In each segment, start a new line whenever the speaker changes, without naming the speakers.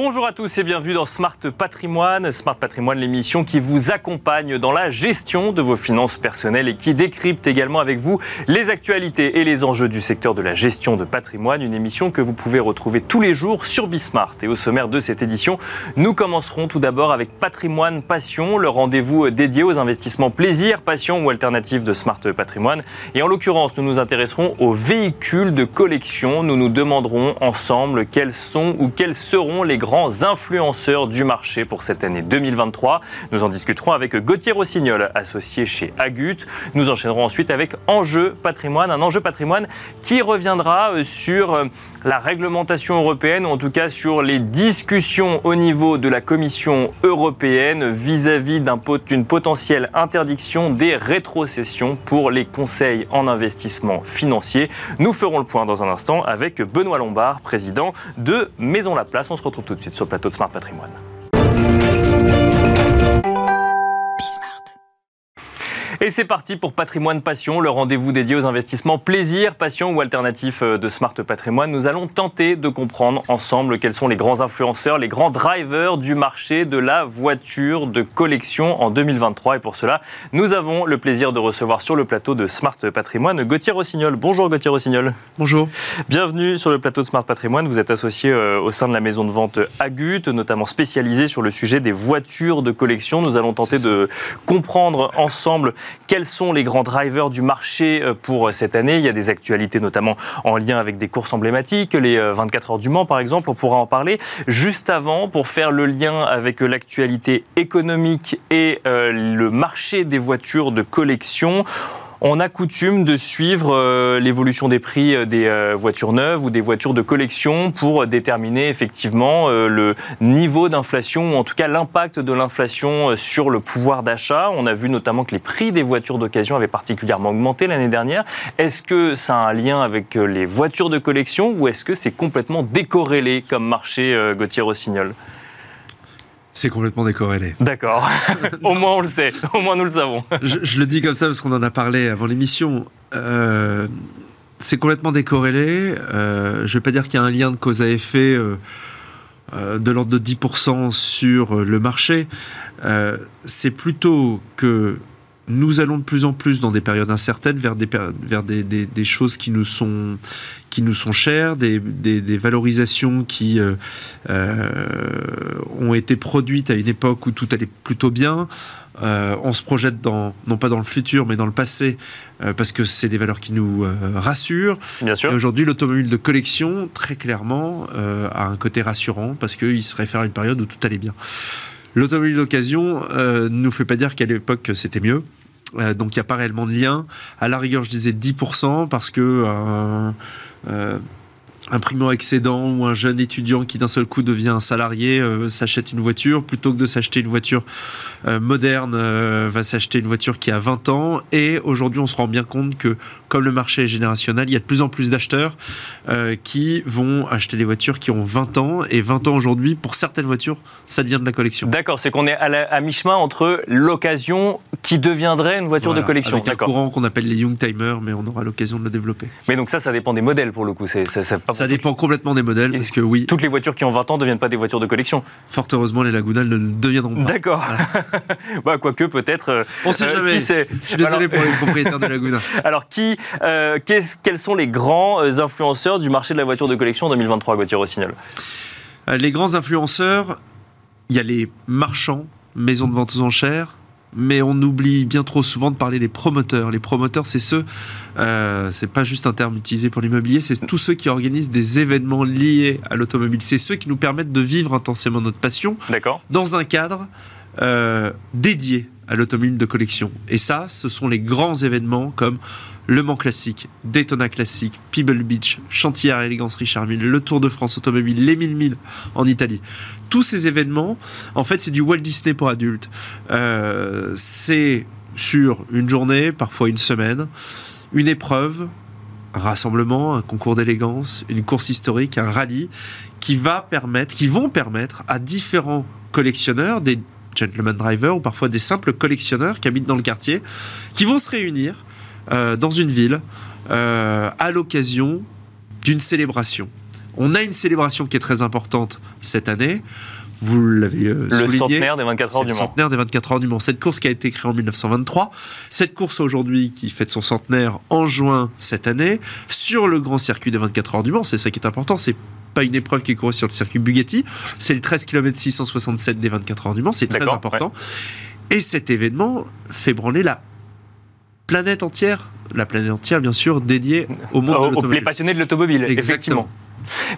Bonjour à tous et bienvenue dans Smart Patrimoine. Smart Patrimoine, l'émission qui vous accompagne dans la gestion de vos finances personnelles et qui décrypte également avec vous les actualités et les enjeux du secteur de la gestion de patrimoine. Une émission que vous pouvez retrouver tous les jours sur Bismart. Et au sommaire de cette édition, nous commencerons tout d'abord avec Patrimoine Passion, le rendez-vous dédié aux investissements plaisir, passion ou alternative de Smart Patrimoine. Et en l'occurrence, nous nous intéresserons aux véhicules de collection. Nous nous demanderons ensemble quels sont ou quels seront les grands influenceurs du marché pour cette année 2023. Nous en discuterons avec Gauthier Rossignol, associé chez Agut. Nous enchaînerons ensuite avec Enjeu patrimoine, un enjeu patrimoine qui reviendra euh, sur euh, la réglementation européenne, ou en tout cas sur les discussions au niveau de la Commission européenne vis-à-vis d'une potentielle interdiction des rétrocessions pour les conseils en investissement financier. Nous ferons le point dans un instant avec Benoît Lombard, président de Maison La Place. On se retrouve tout de suite sur le plateau de Smart Patrimoine. Et c'est parti pour Patrimoine Passion, le rendez-vous dédié aux investissements plaisir, passion ou alternatif euh, de Smart Patrimoine. Nous allons tenter de comprendre ensemble quels sont les grands influenceurs, les grands drivers du marché de la voiture de collection en 2023. Et pour cela, nous avons le plaisir de recevoir sur le plateau de Smart Patrimoine Gauthier Rossignol. Bonjour Gauthier Rossignol.
Bonjour.
Bienvenue sur le plateau de Smart Patrimoine. Vous êtes associé euh, au sein de la maison de vente Agut, notamment spécialisé sur le sujet des voitures de collection. Nous allons tenter de comprendre ensemble quels sont les grands drivers du marché euh, pour euh, cette année? Il y a des actualités notamment en lien avec des courses emblématiques, les 24 euh, heures du Mans par exemple, on pourra en parler. Juste avant, pour faire le lien avec l'actualité économique et le marché des voitures de collection, on a coutume de suivre euh, l'évolution des prix euh, des euh, voitures neuves ou des voitures de collection pour déterminer effectivement le niveau d'inflation ou en tout cas l'impact de l'inflation sur le pouvoir d'achat. On a vu notamment que les prix des voitures d'occasion avaient particulièrement augmenté l'année dernière. Est-ce que ça a un lien avec les voitures de collection ou est-ce que c'est complètement décorrélé comme marché Gauthier Rossignol?
C'est complètement décorrélé.
D'accord. Au moins on le sait. Au moins nous le savons.
je, le dis comme ça parce qu'on en a parlé avant l'émission. Euh, c'est complètement décorrélé. Euh, je ne vais pas dire qu'il y a un lien de cause à effet euh, de l'ordre de 10% sur le marché. c'est plutôt que nous allons de plus en plus dans des périodes incertaines vers des, vers des, des, choses qui nous sont, qui nous sont chères, des, valorisations qui euh, euh, ont été produites à une époque où tout allait plutôt bien. Euh, on se projette dans, non pas dans le futur, mais dans le passé, parce que c'est des valeurs qui nous rassurent.
Bien sûr.
Et aujourd'hui, l'automobile de collection, très clairement, a un côté rassurant, parce qu'il se réfère à une période où tout allait bien. L'automobile d'occasion ne nous fait pas dire qu'à l'époque c'était mieux. Euh, donc il n'y a pas réellement de lien. À la rigueur, je disais 10% parce que euh, euh, un primo-excédent ou un jeune étudiant qui d'un seul coup devient un salarié euh, s'achète une voiture, plutôt que de s'acheter une voiture euh, moderne, euh, va s'acheter une voiture qui a 20 ans. Et aujourd'hui, on se rend bien compte que, comme le marché est générationnel, il y a de plus en plus d'acheteurs qui vont acheter des voitures qui ont 20 ans. Et 20 ans aujourd'hui, pour certaines voitures, ça devient de la collection.
D'accord, c'est qu'on est à, mi-chemin entre l'occasion qui deviendrait une voiture de collection.
Avec un courant qu'on appelle les Young Timers, mais on aura l'occasion de le développer.
Mais donc ça, ça dépend des modèles pour le coup. C'est,
ça dépend complètement des modèles, parce que oui.
Toutes les voitures qui ont 20 ans ne deviennent pas des voitures de collection.
Fort heureusement, les Laguna ne deviendront pas.
D'accord. bah, quoique peut-être. Euh,
On sait euh, jamais. Qui sait Je suis désolé pour les propriétaires de Laguna.
Alors, qui, euh, quels sont les grands influenceurs du marché de la voiture de collection en 2023, Gauthier Rossignol?
Les grands influenceurs, il y a les marchands, maisons de vente aux enchères, mais on oublie bien trop souvent de parler des promoteurs. Les promoteurs, c'est ceux, euh, c'est pas juste un terme utilisé pour l'immobilier, c'est tous ceux qui organisent des événements liés à l'automobile. C'est ceux qui nous permettent de vivre intensément notre passion dans un cadre euh, dédié à l'automobile de collection. Et ça, ce sont les grands événements comme le Mans Classique, Daytona Classique, Pebble Beach, Chantière Élégance Richard Mille, le Tour de France Automobile, les 1000 milles en Italie. Tous ces événements, en fait, c'est du Walt Disney pour adultes. Euh, c'est sur une journée, parfois une semaine, une épreuve, un rassemblement, un concours d'élégance, une course historique, un rallye, qui va permettre, qui vont permettre à différents collectionneurs, des gentleman drivers ou parfois des simples collectionneurs qui habitent dans le quartier, qui vont se réunir euh, dans une ville euh, à l'occasion d'une célébration. On a une célébration qui est très importante cette année. Vous l'avez euh,
Le
souligné.
centenaire des 24 heures du
le
Mans.
centenaire des 24 heures du Mans. Cette course qui a été créée en 1923. Cette course aujourd'hui qui fête son centenaire en juin cette année sur le grand circuit des 24 heures du Mans. C'est ça qui est important. C'est pas une épreuve qui est courue sur le circuit Bugatti. C'est le 13 km 667 des 24 heures du Mans. C'est très important. Et cet événement fait branler la planète entière. La planète entière, bien sûr, dédiée au monde de
aux- les
l'automobile.
passionnés de l'automobile,
Exactement.
effectivement.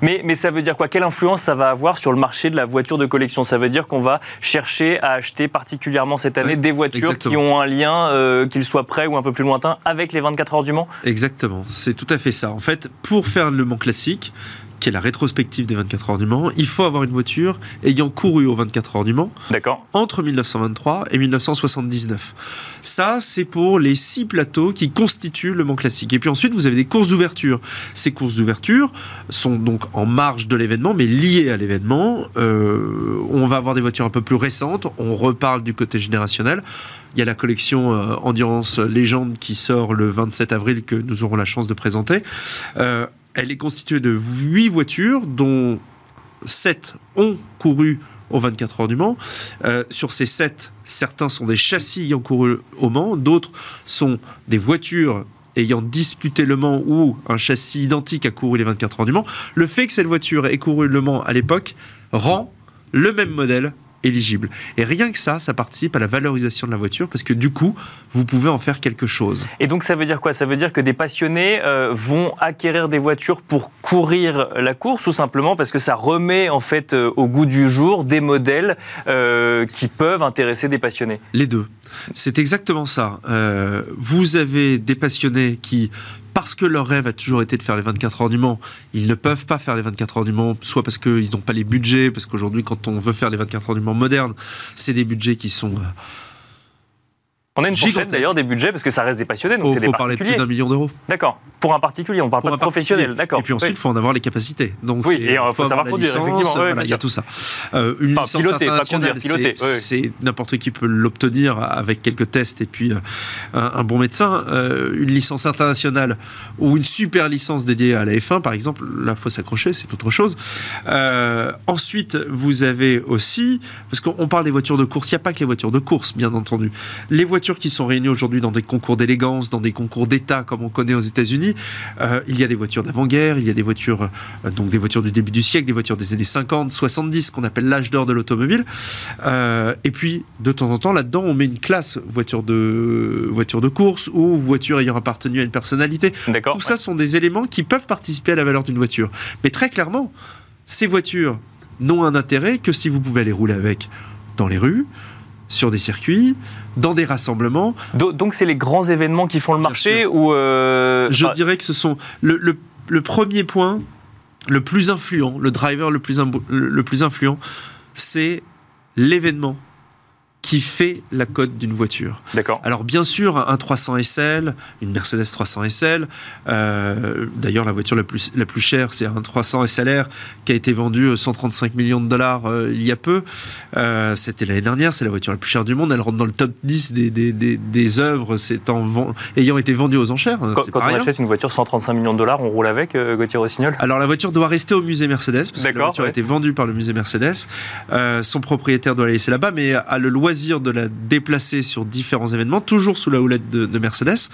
Mais, mais ça veut dire quoi? Quelle influence ça va avoir sur le marché de la voiture de collection? Ça veut dire qu'on va chercher à acheter particulièrement cette année
Ouais,
des voitures
exactement.
qui ont un lien, euh, qu'ils soient près ou un peu plus lointain, avec les 24 heures du Mans?
Exactement, c'est tout à fait ça. En fait, pour faire le Mans classique, qui est la rétrospective des 24 heures du Mans, il faut avoir une voiture ayant couru aux 24 heures du Mans
D'accord
entre 1923 et 1979. Ça, c'est pour les six plateaux qui constituent le Mans classique. Et puis ensuite, vous avez des courses d'ouverture. Ces courses d'ouverture sont donc en marge de l'événement, mais liées à l'événement. Euh, on va avoir des voitures un peu plus récentes. On reparle du côté générationnel. Il y a la collection euh, Endurance Légende qui sort le 27 avril que nous aurons la chance de présenter. Euh, elle est constituée de huit voitures, dont 7 ont couru aux 24 heures du Mans. Euh, sur ces 7, certains sont des châssis ayant couru au Mans, d'autres sont des voitures ayant disputé le Mans ou un châssis identique a couru les 24 heures du Mans. Le fait que cette voiture ait couru le Mans à l'époque rend le même modèle éligible. Et rien que ça, ça participe à la valorisation de la voiture parce que du coup, vous pouvez en faire quelque chose.
Et donc ça veut dire quoi? Ça veut dire que des passionnés euh, vont acquérir des voitures pour courir la course ou simplement parce que ça remet en fait euh, au goût du jour des modèles euh, qui peuvent intéresser des passionnés?
Les deux. C'est exactement ça. Vous avez des passionnés qui, parce que leur rêve a toujours été de faire les 24 heures du ils ne peuvent pas faire les 24 heures du soit parce qu'ils n'ont pas les budgets, parce qu'aujourd'hui, quand on veut faire les 24 heures du Mans modernes, c'est des budgets qui sont...
On a une fourchette d'ailleurs des budgets parce que ça reste des passionnés, donc
faut,
c'est des
faut parler de plus d'un million d'euros.
D'accord. Pour un particulier, on parle
Pour
pas
un
de professionnel, d'accord.
Et puis ensuite, il
Oui.
faut en avoir les capacités. Donc,
Oui, et, euh, faut
avoir
savoir
la
conduire,
licence,
effectivement,
voilà, il y a tout ça. Euh, une
Enfin,
licence
piloter, pas
internationale, c'est-
oui,
n'importe qui peut l'obtenir avec quelques tests et puis euh, un, un bon médecin. Euh, une licence internationale ou une super licence dédiée à la F1, par exemple, là, faut s'accrocher, c'est autre chose. Ensuite, vous avez aussi, parce qu'on on parle des voitures de course, il n'y a pas que les voitures de course, bien entendu. Les voitures qui sont réunies aujourd'hui dans des concours d'élégance, dans des concours d'État, comme on connaît aux États-Unis, euh, il y a des voitures d'avant-guerre, il y a des voitures, euh, donc des voitures du début du siècle, des voitures des années 50, 70, qu'on appelle l'âge d'or de l'automobile. Euh, et puis, de temps en temps, là-dedans, on met une classe voiture de, voiture de course ou voiture ayant appartenu à une personnalité.
D'accord.
Tout ça sont des éléments qui peuvent participer à la valeur d'une voiture. Mais très clairement, ces voitures n'ont un intérêt que si vous pouvez aller rouler avec dans les rues, sur des circuits, dans des rassemblements.
Do- Donc c'est les grands événements qui font le marché ou euh,
Je dirais que ce sont le, le- le premier point, le plus influent, le driver le plus, le plus influent, c'est l'événement qui fait la cote d'une voiture.
D'accord.
Alors bien sûr, un 300 SL, une Mercedes 300 SL, euh, d'ailleurs la voiture la plus, la plus chère, c'est un 300 SLR qui a été vendu euh, 135 millions de dollars euh, il y a peu. Euh, C'était l'année dernière, c'est la voiture la plus chère du monde, elle rentre dans le top 10 des, des, des, des œuvres ayant été vendues aux enchères.
Quand,
c'est
quand
pas
on
rien.
achète une voiture 135 millions de dollars, on roule avec, euh, Gauthier Rossignol?
Alors la voiture doit rester au musée Mercedes parce que la voiture a été vendue par le musée Mercedes. Euh, son propriétaire doit la laisser là-bas, mais a le loisir de la déplacer sur différents événements, toujours sous la houlette de, de Mercedes.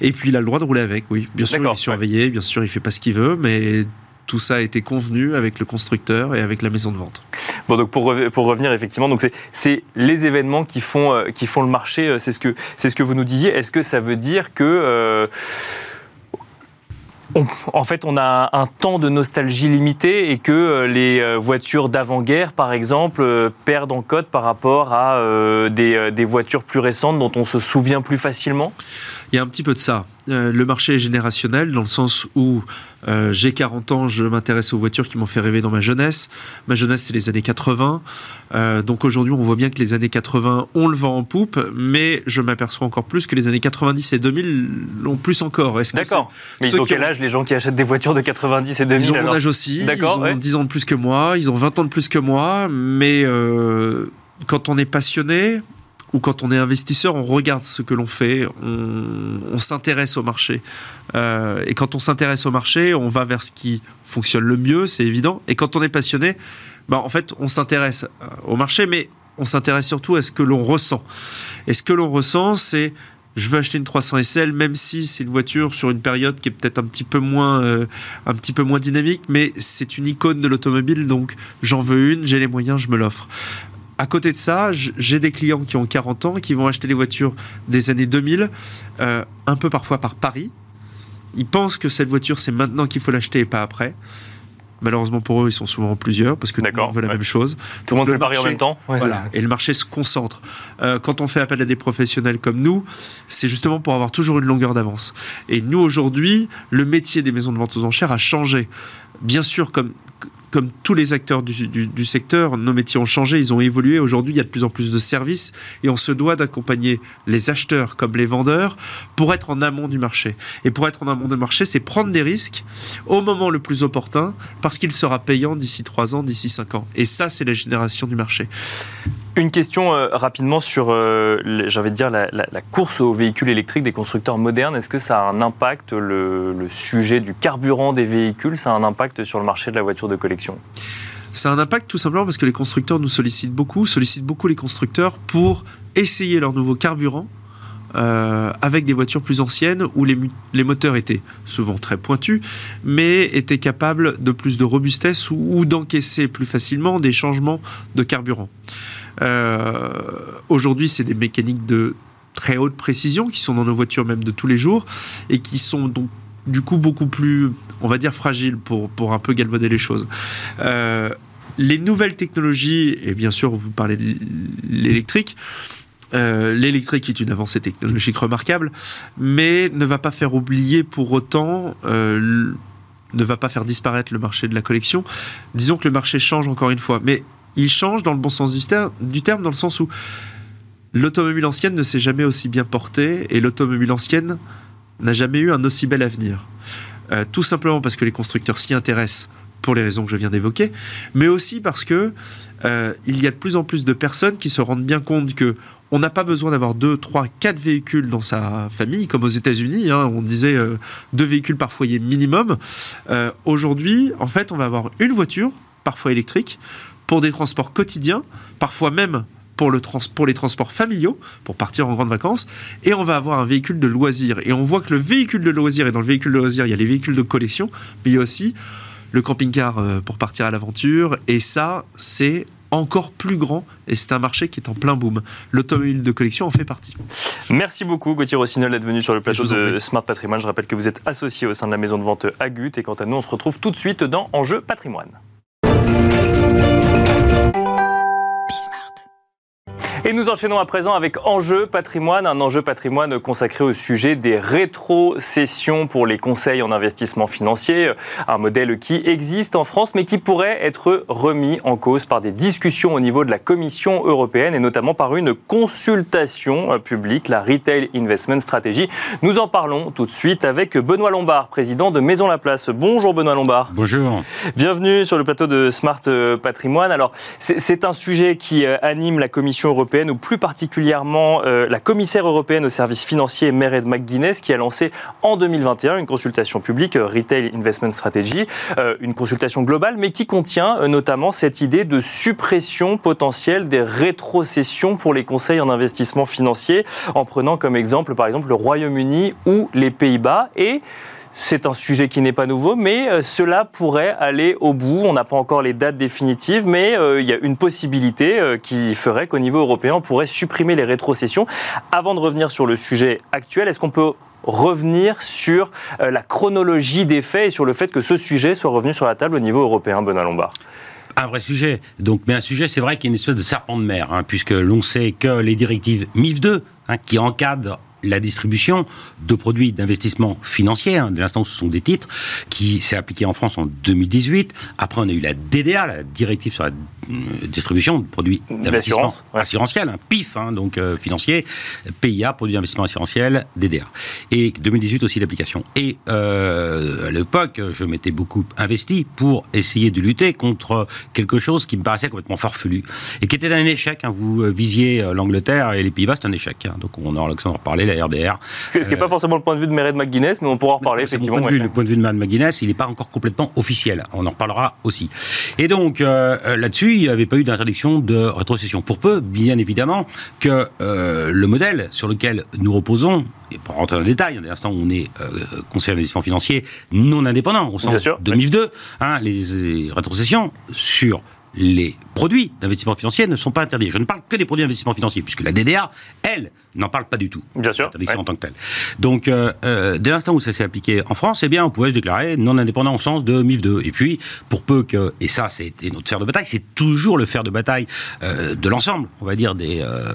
Et puis il a le droit de rouler avec, oui. Bien sûr, il est surveillé, bien sûr, il fait pas ce qu'il veut, mais tout ça a été convenu avec le constructeur et avec la maison de vente.
Bon, donc pour, pour revenir effectivement, donc c'est- les événements qui font, euh, qui font le marché. euh, C'est ce que c'est ce que vous nous disiez. Est-ce que ça veut dire que euh, en fait, on a un temps de nostalgie limité et que euh, les euh, voitures d'avant-guerre, par exemple, euh, perdent en cote par rapport à des voitures plus récentes dont on se souvient plus facilement
Il y a un petit peu de ça. Euh, le marché est générationnel dans le sens où euh, j'ai 40 ans, je m'intéresse aux voitures qui m'ont fait rêver dans ma jeunesse. Ma jeunesse, c'est les années 80. Euh, donc aujourd'hui, on voit bien que les années 80, on le vend en poupe, mais je m'aperçois encore plus que les années 90 et 2000 l'ont plus encore.
D'accord. Mais ils ont quel âge les gens qui achètent des voitures de 90 et 2000
Ils ont mon âge aussi, ils ont
ouais.
10 ans de plus que moi, ils ont 20 ans de plus que moi, mais quand on est passionné, où quand on est investisseur, on regarde ce que l'on fait, on, s'intéresse au marché. Euh, et quand on s'intéresse au marché, on va vers ce qui fonctionne le mieux, c'est évident. Et quand on est passionné, bah, en fait, on s'intéresse euh, au marché, mais on s'intéresse surtout à ce que l'on ressent. Et ce que l'on ressent, c'est je veux acheter une 300 SL, même si c'est une voiture sur une période qui est peut-être un petit peu moins, euh, un petit peu moins dynamique, mais c'est une icône de l'automobile, donc j'en veux une, j'ai les moyens, je me l'offre. À côté de ça, j'ai des clients qui ont 40 ans, qui vont acheter des voitures des années 2000, euh, un peu parfois par Paris. Ils pensent que cette voiture, c'est maintenant qu'il faut l'acheter et pas après. Malheureusement pour eux, ils sont souvent plusieurs parce que tout le monde veut la même chose.
Tout le monde fait Paris en même temps.
voilà. Et le marché se concentre. Euh, quand on fait appel à des professionnels comme nous, c'est justement pour avoir toujours une longueur d'avance. Et nous, aujourd'hui, le métier des maisons de vente aux enchères a changé. Bien sûr, comme, comme tous les acteurs du, secteur, nos métiers ont changé, ils ont évolué. Aujourd'hui, il y a de plus en plus de services et on se doit d'accompagner les acheteurs comme les vendeurs pour être en amont du marché. Et pour être en amont du marché, c'est prendre des risques au moment le plus opportun parce qu'il sera payant d'ici 3 ans, d'ici 5 ans. Et ça, c'est la génération du marché.
Une question euh, rapidement sur, euh, dire, la, course aux véhicules électriques des constructeurs modernes. Est-ce que ça a un impact, le, sujet du carburant des véhicules, ça a un impact sur le marché de la voiture de collection?
Ça a un impact tout simplement parce que les constructeurs nous sollicitent beaucoup, sollicitent beaucoup les constructeurs pour essayer leur nouveau carburant euh, avec des voitures plus anciennes où les, moteurs étaient souvent très pointus, mais étaient capables de plus de robustesse ou d'encaisser plus facilement des changements de carburant. Euh, aujourd'hui, c'est des mécaniques de très haute précision qui sont dans nos voitures même de tous les jours et qui sont donc du coup beaucoup plus, on va dire, fragiles pour, pour un peu galvauder les choses. Euh, les nouvelles technologies, et bien sûr vous parlez de l'électrique, euh, l'électrique est une avancée technologique remarquable, mais ne va pas faire oublier pour autant, ne va pas faire disparaître le marché de la collection. Disons que le marché change encore une fois, mais il change dans le bon sens du, terme, dans le sens où l'automobile ancienne ne s'est jamais aussi bien portée et l'automobile ancienne n'a jamais eu un aussi bel avenir. Euh, tout simplement parce que les constructeurs s'y intéressent pour les raisons que je viens d'évoquer, mais aussi parce que euh, il y a de plus en plus de personnes qui se rendent bien compte que on n'a pas besoin d'avoir deux, trois, quatre véhicules dans sa famille, comme aux États-Unis. Hein, on disait euh, deux véhicules par foyer minimum. Aujourd'hui, en fait, on va avoir une voiture, parfois électrique, pour des transports quotidiens, parfois même pour, le pour les transports familiaux, pour partir en grandes vacances, et on va avoir un véhicule de loisir. Et on voit que le véhicule de loisir, et dans le véhicule de loisir, il y a les véhicules de collection, mais il y a aussi le camping-car euh, pour partir à l'aventure, et ça, c'est encore plus grand et c'est un marché qui est en plein boom. L'automobile de collection en fait partie.
Merci beaucoup Gauthier Rossignol d'être venu sur le plateau de Smart Patrimoine. Je rappelle que vous êtes associé au sein de la maison de vente Agut et quant à nous on se retrouve tout de suite dans Enjeu Patrimoine. Et nous enchaînons à présent avec Enjeu patrimoine, un enjeu patrimoine consacré au sujet des rétrocessions pour les conseils en investissement financier, un modèle qui existe en France mais qui pourrait être remis en cause par des discussions au niveau de la Commission européenne et notamment par une consultation publique, la Retail Investment Strategy. Nous en parlons tout de suite avec Benoît Lombard, président de Maison Laplace. Bonjour Benoît Lombard.
Bonjour.
Bienvenue sur le plateau de Smart Patrimoine. Alors, c'est un sujet qui anime la Commission européenne ou plus particulièrement euh, la commissaire européenne aux services financiers, Mered McGuinness, qui a lancé en 2021 une consultation publique, euh, Retail Investment Strategy, euh, une consultation globale, mais qui contient notamment cette idée de suppression potentielle des rétrocessions pour les conseils en investissement financier, en prenant comme exemple, par exemple, le Royaume-Uni ou les Pays-Bas. Et c'est un sujet qui n'est pas nouveau, mais euh, cela pourrait aller au bout. On n'a pas encore les dates définitives, mais euh, il y a une possibilité euh, qui ferait qu'au niveau européen, on pourrait supprimer les rétrocessions. Avant de revenir sur le sujet actuel, est-ce qu'on peut revenir sur la chronologie des faits et sur le fait que ce sujet soit revenu sur la table au niveau européen, Benoît Lombard?
Un vrai sujet. Donc, mais un sujet, c'est vrai qu'il y a une espèce de serpent de mer, hein, puisque l'on sait que les directives MIF 2, hein, qui encadrent la distribution de produits d'investissement financier. Hein, dès l'instant, ce sont des titres qui s'est appliqué en France en 2018. Après, on a eu la DDA, la directive sur la euh, distribution de produits d'investissement
ouais.
assurantiel, hein, PIF, hein, donc euh, financier, PIA, produits d'investissement assurantiel, DDA. Et 2018 aussi l'application. Et euh, à l'époque, je m'étais beaucoup investi pour essayer de lutter contre quelque chose qui me paraissait complètement farfelu et qui était un échec. Hein. Vous visiez l'Angleterre et les Pays-Bas, c'est un échec. Hein. Donc on aura l'occasion d'en reparler, la RDR.
Ce qui n'est pas forcément le point de vue de Meret McGuinness, mais on pourra en reparler effectivement.
Point de vue, Le point de vue de Mme McGuinness, il n'est pas encore complètement officiel. On en reparlera aussi. Et donc euh, là-dessus, il n'y avait pas eu d'interdiction de rétrocession. Pour peu, bien évidemment, que euh, le modèle sur lequel nous reposons, et pour rentrer dans le détail, dès l'instant où on est euh, conseiller d'investissement financier non indépendant, au sens de
oui.
MIF 2, hein, les, les rétrocessions sur les produits d'investissement financier ne sont pas interdits. Je ne parle que des produits d'investissement financier, puisque la DDA, elle, n'en parle pas du tout.
Bien sûr,
L'interdiction
ouais.
en tant que telle. Donc, euh, euh, dès l'instant où ça s'est appliqué en France, eh bien, on pouvait se déclarer non indépendant au sens de MIF 2. Et puis, pour peu que, et ça, c'était notre fer de bataille, c'est toujours le fer de bataille euh, de l'ensemble, on va dire, des euh,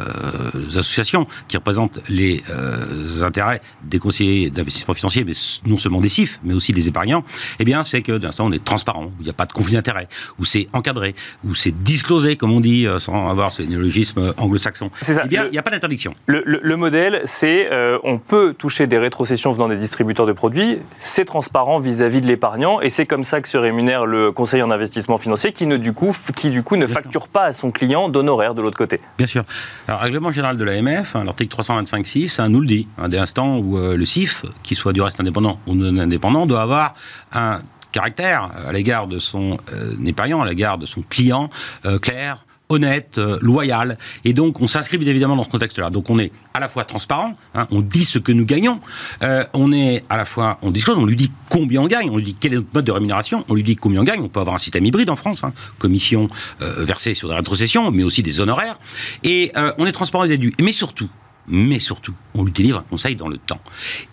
associations qui représentent les euh, intérêts des conseillers d'investissement financier, mais non seulement des CIF, mais aussi des épargnants, eh bien, c'est que, dès l'instant, on est transparent, où il n'y a pas de conflit d'intérêts, où c'est encadré, où c'est disclosé, comme on dit, euh, sans avoir ce néologisme anglo-saxon.
C'est ça.
Eh bien, il n'y a pas d'interdiction.
Le, le- le modèle, c'est euh, on peut toucher des rétrocessions venant des distributeurs de produits, c'est transparent vis-à-vis de l'épargnant, et c'est comme ça que se rémunère le conseiller en investissement financier qui, ne, du, coup, qui du coup ne facture pas à son client d'honoraires de l'autre côté.
Bien sûr. Alors, règlement général de l'AMF, hein, l'article 325.6, hein, nous le dit, hein, dès l'instant où euh, le CIF, qu'il soit du reste indépendant ou non indépendant, doit avoir un caractère euh, à l'égard de son euh, épargnant, à l'égard de son client, euh, clair, honnête, euh, loyal. Et donc, on s'inscrit bien évidemment dans ce contexte-là. Donc, on est à la fois transparent, hein, on dit ce que nous gagnons, euh, on est à la fois, on disclose, on lui dit combien on gagne, on lui dit quel est notre mode de rémunération, on lui dit combien on gagne. On peut avoir un système hybride en France, hein, commission euh, versée sur des rétrocessions, mais aussi des honoraires. Et euh, on est transparent vis-à-vis. Mais surtout, mais surtout, on lui délivre un conseil dans le temps.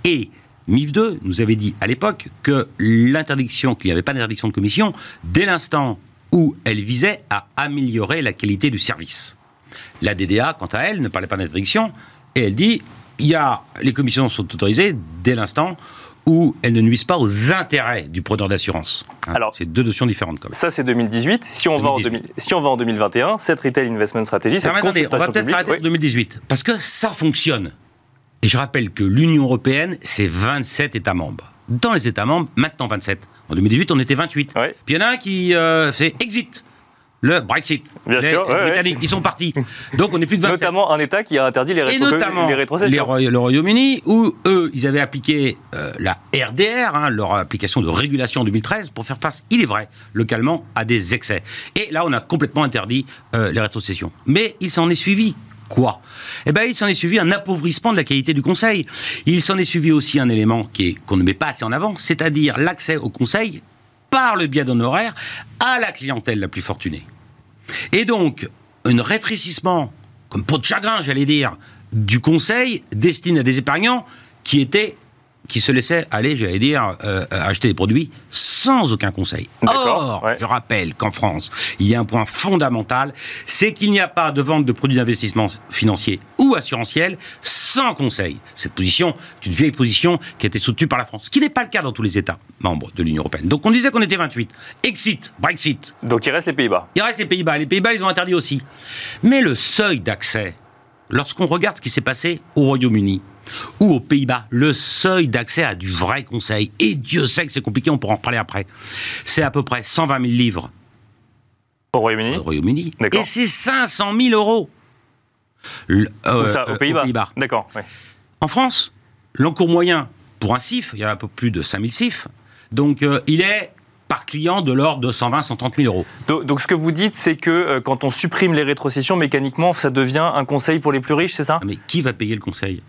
Et MIF 2 nous avait dit à l'époque que l'interdiction, qu'il n'y avait pas d'interdiction de commission, dès l'instant où elle visait à améliorer la qualité du service. La DDA, quant à elle, ne parlait pas d'interdiction, et elle dit il y a, les commissions sont autorisées dès l'instant où elles ne nuisent pas aux intérêts du preneur d'assurance. Hein,
Alors-
c'est deux notions différentes. Quand même.
Ça, c'est 2018. Si on, Va en
2018.
2000 si on va en 2021, cette Retail Investment Strategy, cette
attendez, on va peut-être s'arrêter en
oui.
2018, parce que ça fonctionne. Et je rappelle que l'Union européenne, c'est 27 États membres. Dans les États membres, maintenant 27. En 2018, on était 28.
Ouais.
Puis il y en a un qui euh, fait exit. Le Brexit.
Bien
les,
sûr,
les
ouais, ouais.
Britanniques, ils sont partis. Donc on est plus de 27.
Notamment un État qui a interdit les,
Et
rétro-
notamment
les rétrocessions.
Le Royaume-Uni, où eux, ils avaient appliqué euh, la RDR, hein, leur application de régulation en 2013, pour faire face, il est vrai, localement, à des excès. Et là, on a complètement interdit euh, les rétrocessions. Mais il s'en est suivi quoi Eh ben, il s'en est suivi un appauvrissement de la qualité du conseil. Il s'en est suivi aussi un élément qui qu'on ne met pas assez en avant, c'est-à-dire l'accès au conseil par le biais d'honoraires à la clientèle la plus fortunée. Et donc, un rétrécissement, comme peau de chagrin, j'allais dire, du conseil destiné à des épargnants qui étaient qui se laissaient aller, j'allais dire, euh, acheter des produits sans aucun conseil. Or,
ouais.
je rappelle qu'en France, il y a un point fondamental, c'est qu'il n'y a pas de vente de produits d'investissement financier ou assurantiel sans conseil. Cette position est une vieille position qui a été soutenue par la France, ce qui n'est pas le cas dans tous les États membres de l'Union européenne. Donc on disait qu'on était 28. Exit, Brexit,
Donc il reste les Pays-Bas.
il reste les Pays-Bas. Les Pays-Bas, ils ont interdit aussi. Mais le seuil d'accès, lorsqu'on regarde ce qui s'est passé au Royaume-Uni ou aux Pays-Bas, le seuil d'accès à du vrai conseil, et Dieu sait que c'est compliqué, on pourra en parler après, c'est à peu près 120 000 livres
Au Royaume-Uni
au Royaume-Uni. Et c'est 500 000 euros. Le- euh,
ça,
euh,
aux Pays-Bas D'accord. ouais.
En France, l'encours moyen pour un CIF, il y a un peu plus de 5 000 CIF, donc euh, il est par client de l'ordre de 120 130 000 euros.
Donc, donc, ce que vous dites, c'est que euh, quand on supprime les rétrocessions, mécaniquement, ça devient un conseil pour les plus riches, c'est ça?
Ah, Mais qui va payer le conseil?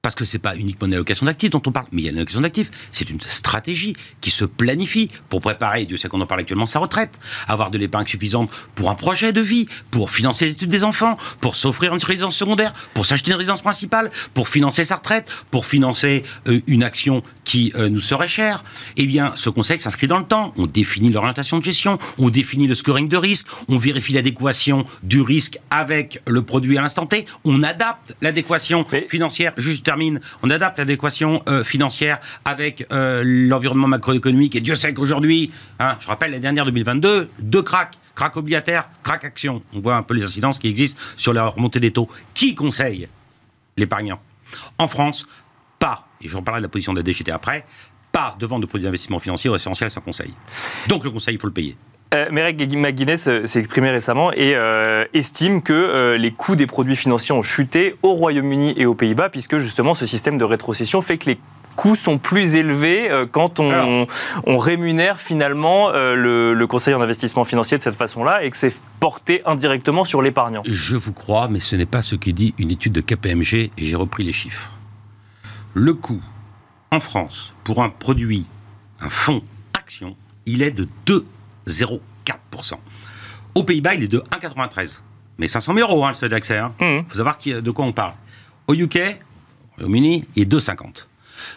Parce que c'est pas uniquement une allocation d'actifs dont on parle, mais il y a une allocation d'actifs. C'est une stratégie qui se planifie pour préparer, Dieu sait qu'on en parle actuellement, sa retraite, avoir de l'épargne suffisante pour un projet de vie, pour financer les études des enfants, pour s'offrir une résidence secondaire, pour s'acheter une résidence principale, pour financer sa retraite, pour financer euh, une action qui euh, nous serait chère. Eh bien, ce conseil s'inscrit dans le temps. On définit l'orientation de gestion, on définit le scoring de risque, on vérifie l'adéquation du risque avec le produit à l'instant T, on adapte l'adéquation financière juste termine, on adapte l'adéquation euh, financière avec euh, l'environnement macroéconomique. Et Dieu sait qu'aujourd'hui, hein, je rappelle, l'année dernière 2022, deux cracks, crack obligataire, crack action. On voit un peu les incidences qui existent sur la remontée des taux. Qui conseille l'épargnant? En France, pas, et je reparlerai de la position de la DGT après, pas de vente de produits d'investissement financier essentiel sans conseil. Donc le conseil, il faut le payer.
Euh, Merek McGuinness euh, s'est exprimé récemment et euh, estime que euh, les coûts des produits financiers ont chuté au Royaume-Uni et aux Pays-Bas, puisque justement ce système de rétrocession fait que les coûts sont plus élevés euh, quand on,
Alors.
on rémunère finalement euh, le, le conseiller en investissement financier de cette façon-là et que c'est porté indirectement sur l'épargnant.
Je vous crois, mais ce n'est pas ce que dit une étude de KPMG, et j'ai repris les chiffres. Le coût en France pour un produit, un fonds action, il est de 2,04%. Aux Pays-Bas, il est de 1,93. Mais 500 000 euros, hein, le seuil d'accès. Il
Mhm.
faut savoir qui- de quoi on parle. Au UK, au Royaume-Uni, il est 2,50.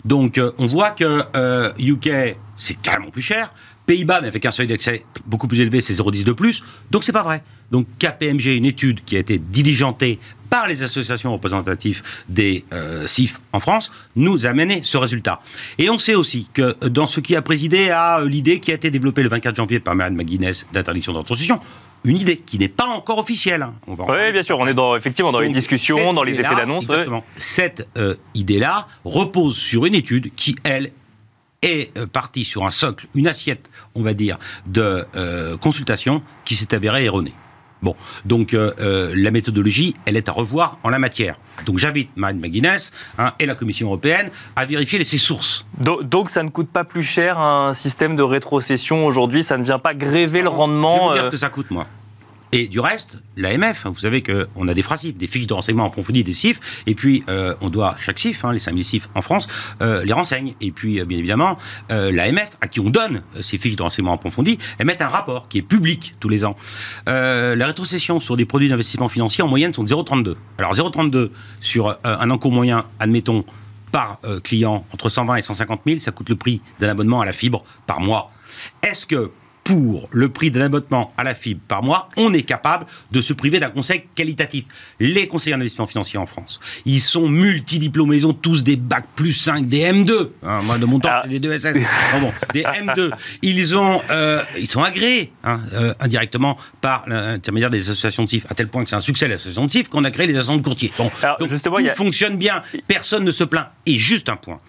Donc, euh, on voit que euh, UK, c'est carrément plus cher. Pays-Bas, mais avec un seuil d'accès beaucoup plus élevé, c'est 0,10 de plus. Donc, c'est pas vrai. Donc, KPMG, une étude qui a été diligentée par les associations représentatives des euh, CIF en France, nous a amené ce résultat. Et on sait aussi que euh, dans ce qui a présidé à euh, l'idée qui a été développée le 24 janvier par Marianne McGuinness d'interdiction de une idée qui n'est pas encore officielle. hein. On va
Oui, bien sûr, on est dans, effectivement dans les
Donc,
discussions,
cette
dans les effets d'annonce.
Cette euh, idée-là repose sur une étude qui, elle, est euh, partie sur un socle, une assiette, on va dire, de euh, consultation qui s'est avérée erronée. Bon, donc euh, la méthodologie, elle est à revoir en la matière. Donc j'invite Marine McGuinness hein, et la Commission européenne à vérifier les- ses sources.
Do- Donc ça ne coûte pas plus cher un système de rétrocession aujourd'hui, ça ne vient pas gréver le
Je
rendement.
vous dire
euh,
que ça coûte, moi. Et du reste, l'AMF, hein, vous savez qu'on a des FRACIF, des fiches de renseignement approfondies des CIF, et puis euh, on doit, chaque CIF, hein, les 5000 CIF en France, euh, les renseigne. Et puis, euh, bien évidemment, l'AMF, à qui on donne ces fiches de renseignement approfondies, émettent un rapport qui est public tous les ans. La rétrocession sur des produits d'investissement financier, en moyenne, sont de 0,32. Alors 0,32 sur un encours moyen, admettons, par client, entre 120 et 150 000, ça coûte le prix d'un abonnement à la fibre par mois. Est-ce que pour le prix d'un abonnement à la fibre par mois, on est capable de se priver d'un conseil qualitatif. Les conseillers en investissement financier en France, ils sont multidiplômés, ils ont tous des bacs plus 5, des M2. Hein, moi, de mon temps,
Ah.
des 2 SS. Bon, bon, des M2. Ils, ont, euh, ils sont agréés hein, euh, indirectement par l'intermédiaire des associations de CIF, à tel point que c'est un succès, l'association de CIF, qu'on a créé les associations de courtiers. Bon,
Alors,
donc,
justement,
tout
a-
fonctionne bien, personne ne se plaint. Et juste un point.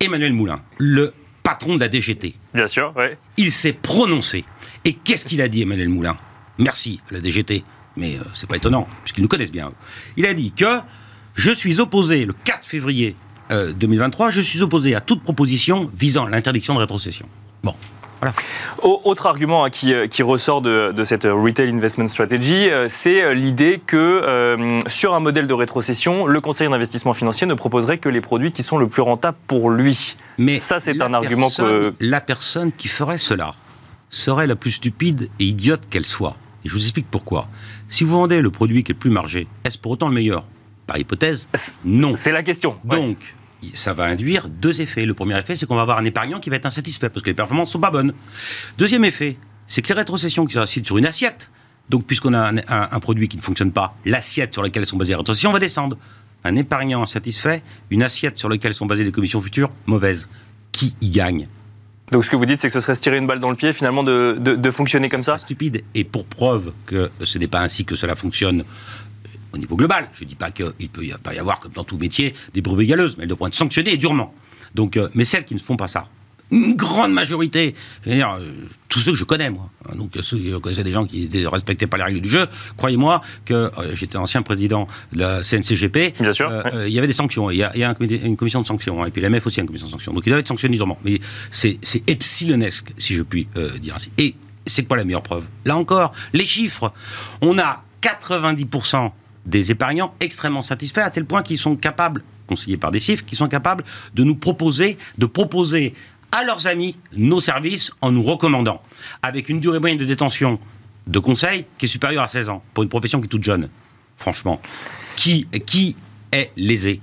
Emmanuel Moulin, le patron de la DGT,
Bien sûr, ouais.
il s'est prononcé. Et qu'est-ce qu'il a dit, Emmanuel Moulin? Merci, la DGT. Mais euh, c'est pas étonnant, puisqu'ils nous connaissent bien. Il a dit que je suis opposé, le 4 février euh, 2023, je suis opposé à toute proposition visant l'interdiction de rétrocession. Bon, voilà.
Autre argument hein, qui, euh, qui ressort de, de cette Retail Investment Strategy, euh, c'est euh, l'idée que euh, sur un modèle de rétrocession, le conseiller d'investissement financier ne proposerait que les produits qui sont le plus rentables pour lui.
Mais
Ça, c'est un argument
personne-
que-
La personne qui ferait cela serait la plus stupide et idiote qu'elle soit. Et je vous explique pourquoi. Si vous vendez le produit qui est le plus margé, est-ce pour autant le meilleur? Par hypothèse, non.
C'est la question. ouais.
Donc, ça va induire deux effets. Le premier effet, c'est qu'on va avoir un épargnant qui va être insatisfait parce que les performances sont pas bonnes. Deuxième effet, c'est que les rétrocessions qui résident sur une assiette, donc puisqu'on a un, un- un produit qui ne fonctionne pas, l'assiette sur laquelle sont basées les rétrocessions va descendre. Un épargnant insatisfait, une assiette sur laquelle sont basées les commissions futures, mauvaise. Qui y gagne?
Donc ce que vous dites, c'est que ce serait se tirer une balle dans le pied finalement de, de- de fonctionner comme ça?
Stupide. Et pour preuve que ce n'est pas ainsi que cela fonctionne au niveau global, je ne dis pas qu'il peut y pas y avoir, comme dans tout métier, des brebis galeuses, mais elles devront être sanctionnées et durement. Donc, euh, mais celles qui ne font pas ça, une grande majorité, je veux dire, euh, tous ceux que je connais, moi, hein, donc euh, ceux qui connaissaient des gens qui étaient respectés par les règles du jeu, croyez-moi que euh, j'étais ancien président de la CNCGP.
Bien sûr,
euh, il y avait des sanctions. Il y a, il y a un comité- une commission de sanctions, hein, et puis l'AMF aussi a une commission de sanctions. Donc il doit être sanctionné durement. Mais c'est epsilonesque, si je puis dire ainsi. Et c'est quoi la meilleure preuve? Là encore, les chiffres. On a 90% des épargnants extrêmement satisfaits, à tel point qu'ils sont capables conseillés par des CIF, qui sont capables de nous proposer, de proposer à leurs amis nos services en nous recommandant, avec une durée moyenne de détention de conseil qui est supérieure à 16 ans, pour une profession qui est toute jeune, franchement. Qui, qui est lésé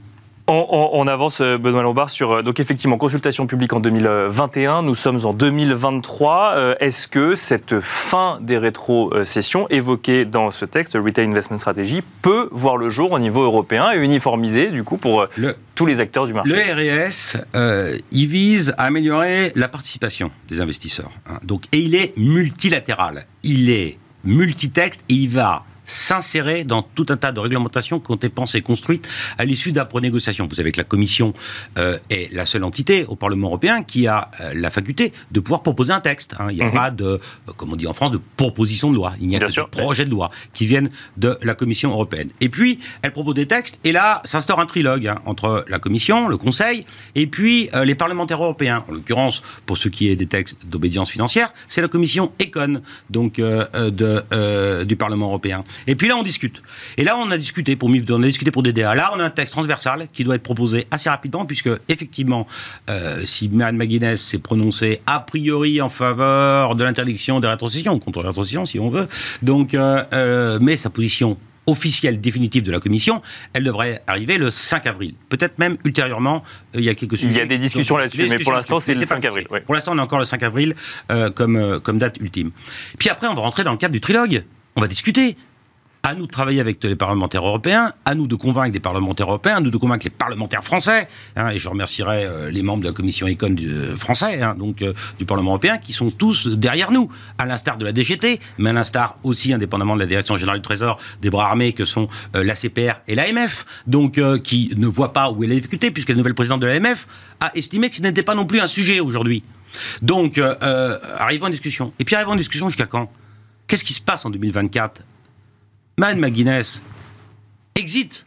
on, avance, euh, Benoît Lombard, sur euh, donc effectivement consultation publique en 2021. Nous sommes en 2023. Euh, est-ce que cette fin des rétrocessions évoquée dans ce texte, Retail Investment Strategy, peut voir le jour au niveau européen et uniformisé du coup pour tous les acteurs du marché?
Le RES, il vise à améliorer la participation des investisseurs. Hein. donc, et il est multilatéral. Il est multitexte et il va s'insérer dans tout un tas de réglementations qui ont été pensées et construites à l'issue d'après négociations. Vous savez que la Commission euh, est la seule entité au Parlement européen qui a euh, la faculté de pouvoir proposer un texte. Hein. Il n'y a mhm. pas de, euh, comme on dit en France, de proposition de loi. Il n'y a que de projets de loi qui viennent de la Commission européenne. Et puis, elle propose des textes, et là, s'instaure un trilogue hein, entre la Commission, le Conseil, et puis les parlementaires européens. En l'occurrence, pour ce qui est des textes d'obédience financière, c'est la Commission ECON, donc de, du Parlement européen. Et puis là, on discute. Et là, on a discuté pour MIF, on a discuté pour DDA. Là, on a un texte transversal qui doit être proposé assez rapidement, puisque effectivement, euh, si Marianne McGuinness s'est prononcée a priori en faveur de l'interdiction des rétrocessions, contre la rétrocession si on veut, donc, euh, euh, mais sa position officielle définitive de la Commission, elle devrait arriver le 5 avril. Peut-être même ultérieurement, il y a quelques sujets.
Il y a des discussions là-dessus, mais pour l'instant, c'est le 5 avril.
Pour l'instant, on est encore le 5 avril comme, comme date ultime. Puis après, on va rentrer dans le cadre du trilogue. On va discuter à nous de travailler avec les parlementaires européens, à nous de convaincre des parlementaires européens, à nous de convaincre les parlementaires français, hein, et je remercierai euh, les membres de la commission Econ du, euh, français, hein, donc euh, du Parlement européen, qui sont tous derrière nous, à l'instar de la DGT, mais à l'instar aussi, indépendamment de la Direction générale du Trésor, des bras armés que sont la CPR et l'AMF, donc qui ne voient pas où est la puisque la nouvelle présidente de l'AMF a estimé que ce n'était pas non plus un sujet aujourd'hui. Donc, arrivons en discussion. Et puis arrivons en discussion jusqu'à quand? Qu'est-ce qui se passe en 2024 Marine McGuinness exit.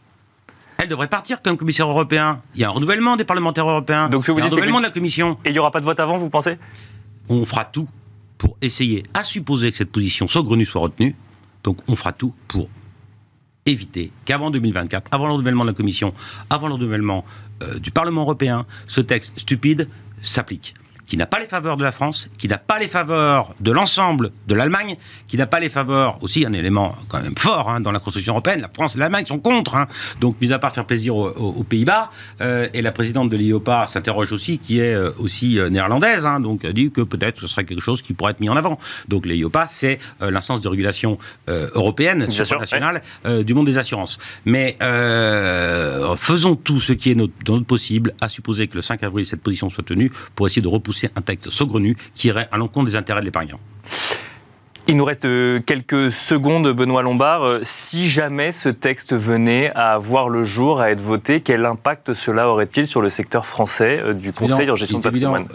Elle devrait partir comme commissaire européen. Il y a un renouvellement des parlementaires européens. Donc, vous un renouvellement de la Commission.
Et il n'y aura pas de vote avant, vous pensez?
On fera tout pour essayer, à supposer que cette position saugrenue soit retenue. Donc, on fera tout pour éviter qu'avant 2024, avant le renouvellement de la Commission, avant le renouvellement euh, du Parlement européen, ce texte stupide s'applique qui n'a pas les faveurs de la France, qui n'a pas les faveurs de l'ensemble de l'Allemagne, qui n'a pas les faveurs, aussi un élément quand même fort hein, dans la construction européenne, la France et l'Allemagne sont contre. Hein. Donc, mis à part faire plaisir aux, Pays-Bas, euh, et la présidente de l'IOPA s'interroge aussi, qui est euh, aussi euh, néerlandaise, hein, donc dit que peut-être ce serait quelque chose qui pourrait être mis en avant. Donc, l'IOPA, c'est l'instance de régulation européenne, nationale, du monde des assurances. Mais faisons tout ce qui est dans notre possible, à supposer que le 5 avril, cette position soit tenue, pour essayer de repousser c'est un texte saugrenu qui irait à l'encontre des intérêts de l'épargnant.
Il nous reste euh, quelques secondes, Benoît Lombard. Euh, si jamais ce texte venait à voir le jour, à être voté, quel impact cela aurait-il sur le secteur français euh, du Conseil en gestion de patrimoine?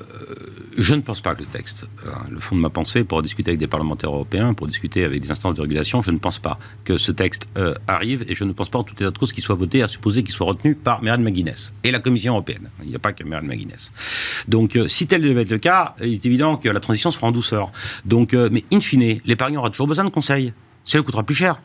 Je ne pense pas que le texte, euh, le fond de ma pensée, pour discuter avec des parlementaires européens, pour discuter avec des instances de régulation, je ne pense pas que ce texte euh, arrive et je ne pense pas en tout état de cause qu'il soit voté, à supposer qu'il soit retenu par Mérine McGuinness et la Commission européenne. Il n'y a pas que Mérine McGuinness. Donc, euh, si tel devait être le cas, il est évident que la transition se fera en douceur. Donc, mais in fine, l'épargnant aura toujours besoin de conseils. Lui coûtera plus cher.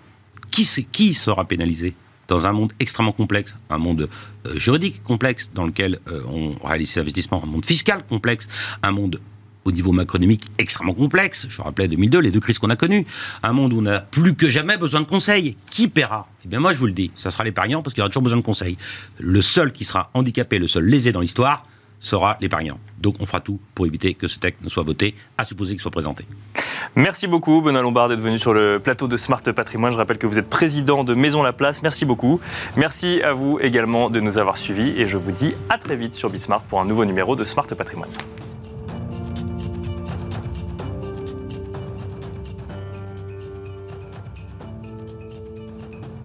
Qui sera pénalisé? Dans un monde extrêmement complexe, un monde euh, juridique complexe dans lequel euh, on réalise ses investissements, un monde fiscal complexe, un monde au niveau macroéconomique extrêmement complexe. Je rappelais 2002, les deux crises qu'on a connues. Un monde où on a plus que jamais besoin de conseils. Qui paiera? Eh bien, moi, je vous le dis, ça sera l'épargnant parce qu'il aura toujours besoin de conseils. Le seul qui sera handicapé, le seul lésé dans l'histoire, sera l'épargnant. Donc, on fera tout pour éviter que ce texte ne soit voté, à supposer qu'il soit présenté.
Merci beaucoup, Benoît Lombard, d'être venu sur le plateau de Smart Patrimoine. Je rappelle que vous êtes président de Maison La Place. Merci beaucoup. Merci à vous également de nous avoir suivis et je vous dis à très vite sur Bismart pour un nouveau numéro de Smart Patrimoine.